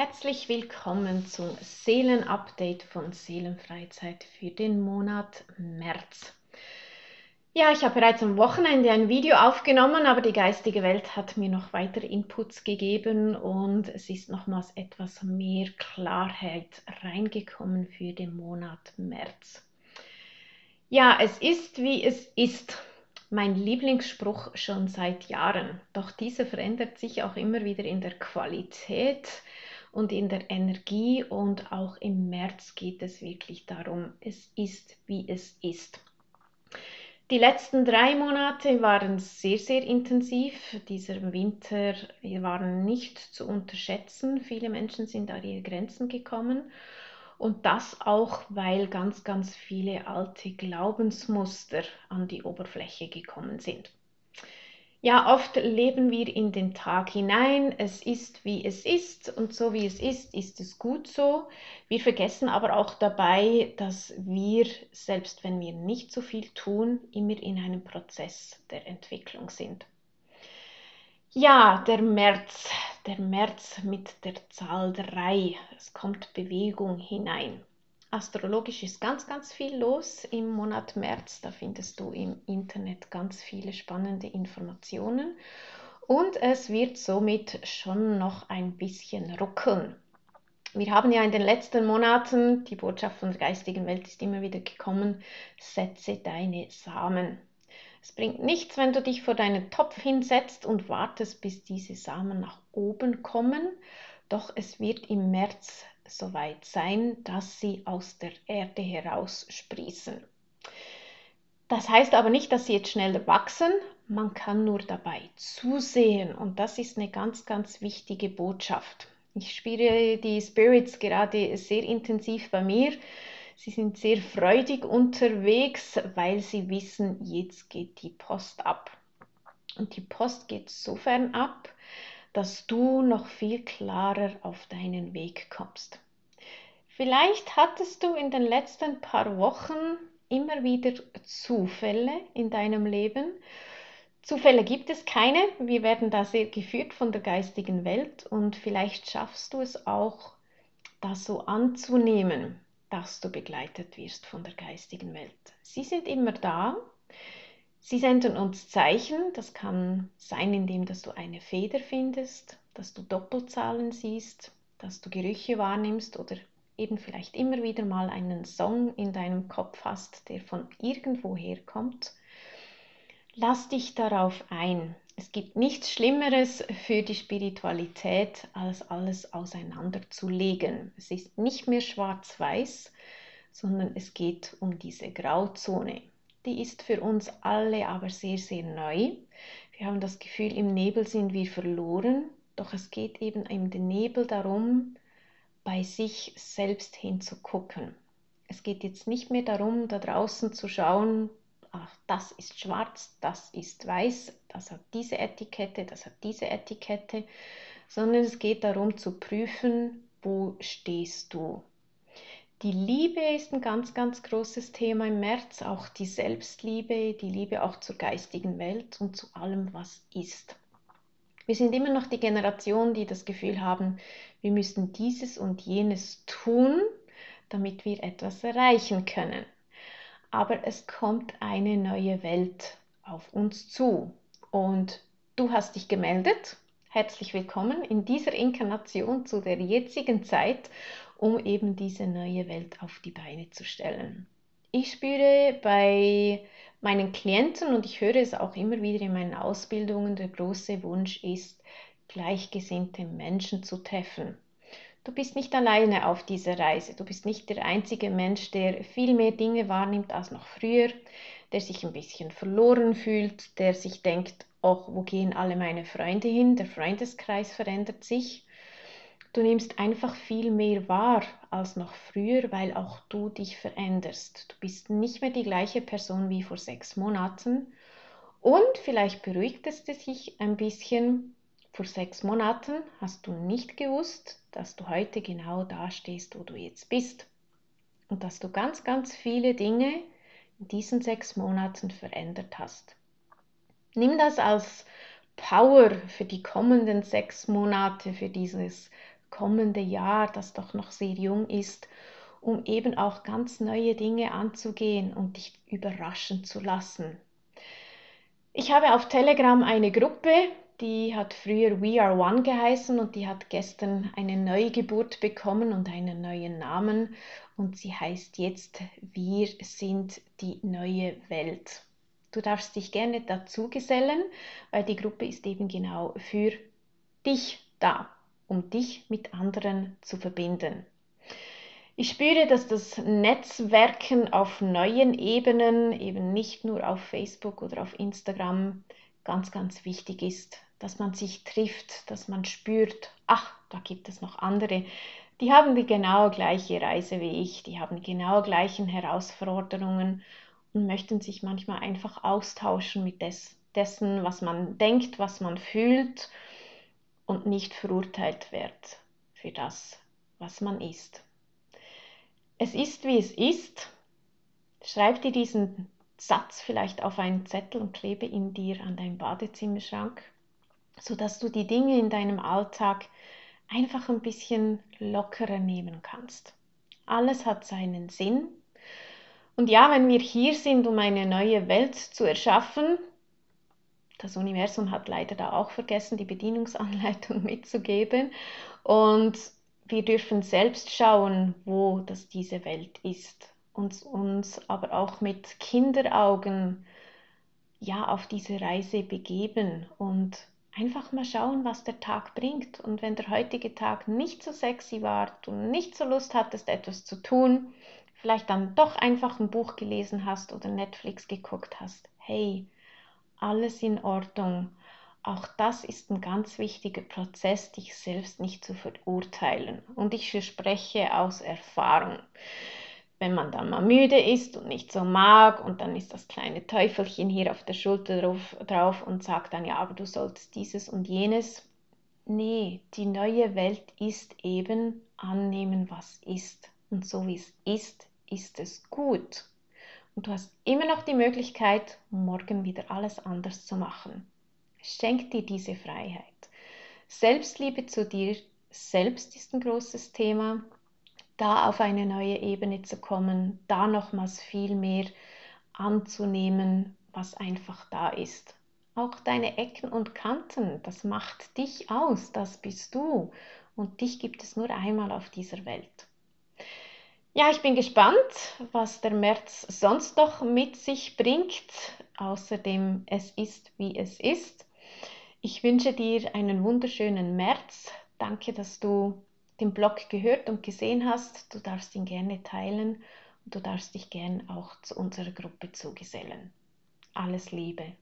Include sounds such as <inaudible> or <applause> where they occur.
Herzlich willkommen zum Seelenupdate von Seelenfreizeit für den Monat März. Ja, ich habe bereits am Wochenende ein Video aufgenommen, aber die geistige Welt hat mir noch weitere Inputs gegeben und es ist nochmals etwas mehr Klarheit reingekommen für den Monat März. Ja, es ist wie es ist mein Lieblingsspruch schon seit Jahren. Doch dieser verändert sich auch immer wieder in der Qualität und in der Energie und auch im März geht es wirklich darum, es ist, wie es ist. Die letzten drei Monate waren sehr, sehr intensiv. Dieser Winter waren nicht zu unterschätzen. Viele Menschen sind an ihre Grenzen gekommen. Und das auch, weil ganz, ganz viele alte Glaubensmuster an die Oberfläche gekommen sind. Ja, oft leben wir in den Tag hinein. Es ist, wie es ist und so wie es ist, ist es gut so. Wir vergessen aber auch dabei, dass wir, selbst wenn wir nicht so viel tun, immer in einem Prozess der Entwicklung sind. Ja, der März, der März mit der Zahl 3. Es kommt Bewegung hinein. Astrologisch ist ganz, ganz viel los im Monat März. Da findest du im Internet ganz viele spannende Informationen. Und es wird somit schon noch ein bisschen ruckeln. Wir haben ja in den letzten Monaten, die Botschaft von der geistigen Welt ist immer wieder gekommen, setze deine Samen. Es bringt nichts, wenn du dich vor deinen Topf hinsetzt und wartest, bis diese Samen nach oben kommen. Doch es wird im März soweit sein, dass sie aus der Erde heraus sprießen. Das heißt aber nicht, dass sie jetzt schneller wachsen. Man kann nur dabei zusehen und das ist eine ganz, ganz wichtige Botschaft. Ich spüre die Spirits gerade sehr intensiv bei mir. Sie sind sehr freudig unterwegs, weil sie wissen, jetzt geht die Post ab. Und die Post geht sofern ab, dass du noch viel klarer auf deinen Weg kommst. Vielleicht hattest du in den letzten paar Wochen immer wieder Zufälle in deinem Leben. Zufälle gibt es keine. Wir werden da sehr geführt von der geistigen Welt und vielleicht schaffst du es auch, das so anzunehmen dass du begleitet wirst von der geistigen Welt. Sie sind immer da. Sie senden uns Zeichen. Das kann sein, indem dass du eine Feder findest, dass du Doppelzahlen siehst, dass du Gerüche wahrnimmst oder eben vielleicht immer wieder mal einen Song in deinem Kopf hast, der von irgendwoher kommt. Lass dich darauf ein. Es gibt nichts Schlimmeres für die Spiritualität, als alles auseinanderzulegen. Es ist nicht mehr schwarz-weiß, sondern es geht um diese Grauzone. Die ist für uns alle aber sehr, sehr neu. Wir haben das Gefühl, im Nebel sind wir verloren, doch es geht eben im Nebel darum, bei sich selbst hinzugucken. Es geht jetzt nicht mehr darum, da draußen zu schauen, ach, das ist schwarz, das ist weiß, das hat diese Etikette, das hat diese Etikette, sondern es geht darum zu prüfen, wo stehst du. Die Liebe ist ein ganz, ganz großes Thema im März, auch die Selbstliebe, die Liebe auch zur geistigen Welt und zu allem, was ist. Wir sind immer noch die Generation, die das Gefühl haben, wir müssen dieses und jenes tun, damit wir etwas erreichen können aber es kommt eine neue Welt auf uns zu. Und du hast dich gemeldet. Herzlich willkommen in dieser Inkarnation zu der jetzigen Zeit, um eben diese neue Welt auf die Beine zu stellen. Ich spüre bei meinen Klienten und ich höre es auch immer wieder in meinen Ausbildungen, der große Wunsch ist, gleichgesinnte Menschen zu treffen. Du bist nicht alleine auf dieser Reise. Du bist nicht der einzige Mensch, der viel mehr Dinge wahrnimmt als noch früher, der sich ein bisschen verloren fühlt, der sich denkt, ach, wo gehen alle meine Freunde hin? Der Freundeskreis verändert sich. Du nimmst einfach viel mehr wahr als noch früher, weil auch du dich veränderst. Du bist nicht mehr die gleiche Person wie vor sechs Monaten. Und vielleicht beruhigt es dich ein bisschen, vor sechs Monaten hast du nicht gewusst, dass du heute genau da stehst, wo du jetzt bist. Und dass du ganz, ganz viele Dinge in diesen sechs Monaten verändert hast. Nimm das als Power für die kommenden sechs Monate, für dieses kommende Jahr, das doch noch sehr jung ist, um eben auch ganz neue Dinge anzugehen und dich überraschen zu lassen. Ich habe auf Telegram eine Gruppe, die hat früher We Are One geheißen und die hat gestern eine Neugeburt bekommen und einen neuen Namen und sie heißt jetzt Wir sind die neue Welt. Du darfst dich gerne dazu gesellen, weil die Gruppe ist eben genau für dich da, um dich mit anderen zu verbinden. Ich spüre, dass das Netzwerken auf neuen Ebenen, eben nicht nur auf Facebook oder auf Instagram, ganz, ganz wichtig ist, dass man sich trifft, dass man spürt, ach, da gibt es noch andere, die haben die genau gleiche Reise wie ich, die haben genau gleichen Herausforderungen und möchten sich manchmal einfach austauschen mit des, dessen, was man denkt, was man fühlt und nicht verurteilt wird für das, was man ist. Es ist, wie es ist. Schreib dir diesen Satz vielleicht auf einen Zettel und klebe ihn dir an deinen Badezimmerschrank, sodass du die Dinge in deinem Alltag einfach ein bisschen lockerer nehmen kannst. Alles hat seinen Sinn. Und ja, wenn wir hier sind, um eine neue Welt zu erschaffen, das Universum hat leider da auch vergessen, die Bedienungsanleitung <laughs> mitzugeben. Und wir dürfen selbst schauen, wo das diese Welt ist und uns aber auch mit Kinderaugen ja auf diese Reise begeben und einfach mal schauen, was der Tag bringt. Und wenn der heutige Tag nicht so sexy war, du nicht so Lust hattest, etwas zu tun, vielleicht dann doch einfach ein Buch gelesen hast oder Netflix geguckt hast, hey, alles in Ordnung. Auch das ist ein ganz wichtiger Prozess, dich selbst nicht zu verurteilen. Und ich verspreche aus Erfahrung, wenn man dann mal müde ist und nicht so mag und dann ist das kleine Teufelchen hier auf der Schulter drauf, drauf und sagt dann, ja, aber du solltest dieses und jenes. Nee, die neue Welt ist eben annehmen, was ist. Und so wie es ist, ist es gut. Und du hast immer noch die Möglichkeit, morgen wieder alles anders zu machen. Schenk dir diese Freiheit. Selbstliebe zu dir selbst ist ein großes Thema. Da auf eine neue Ebene zu kommen, da nochmals viel mehr anzunehmen, was einfach da ist. Auch deine Ecken und Kanten, das macht dich aus, das bist du. Und dich gibt es nur einmal auf dieser Welt. Ja, ich bin gespannt, was der März sonst noch mit sich bringt. Außerdem, es ist, wie es ist. Ich wünsche dir einen wunderschönen März. Danke, dass du den Blog gehört und gesehen hast. Du darfst ihn gerne teilen und du darfst dich gerne auch zu unserer Gruppe zugesellen. Alles Liebe.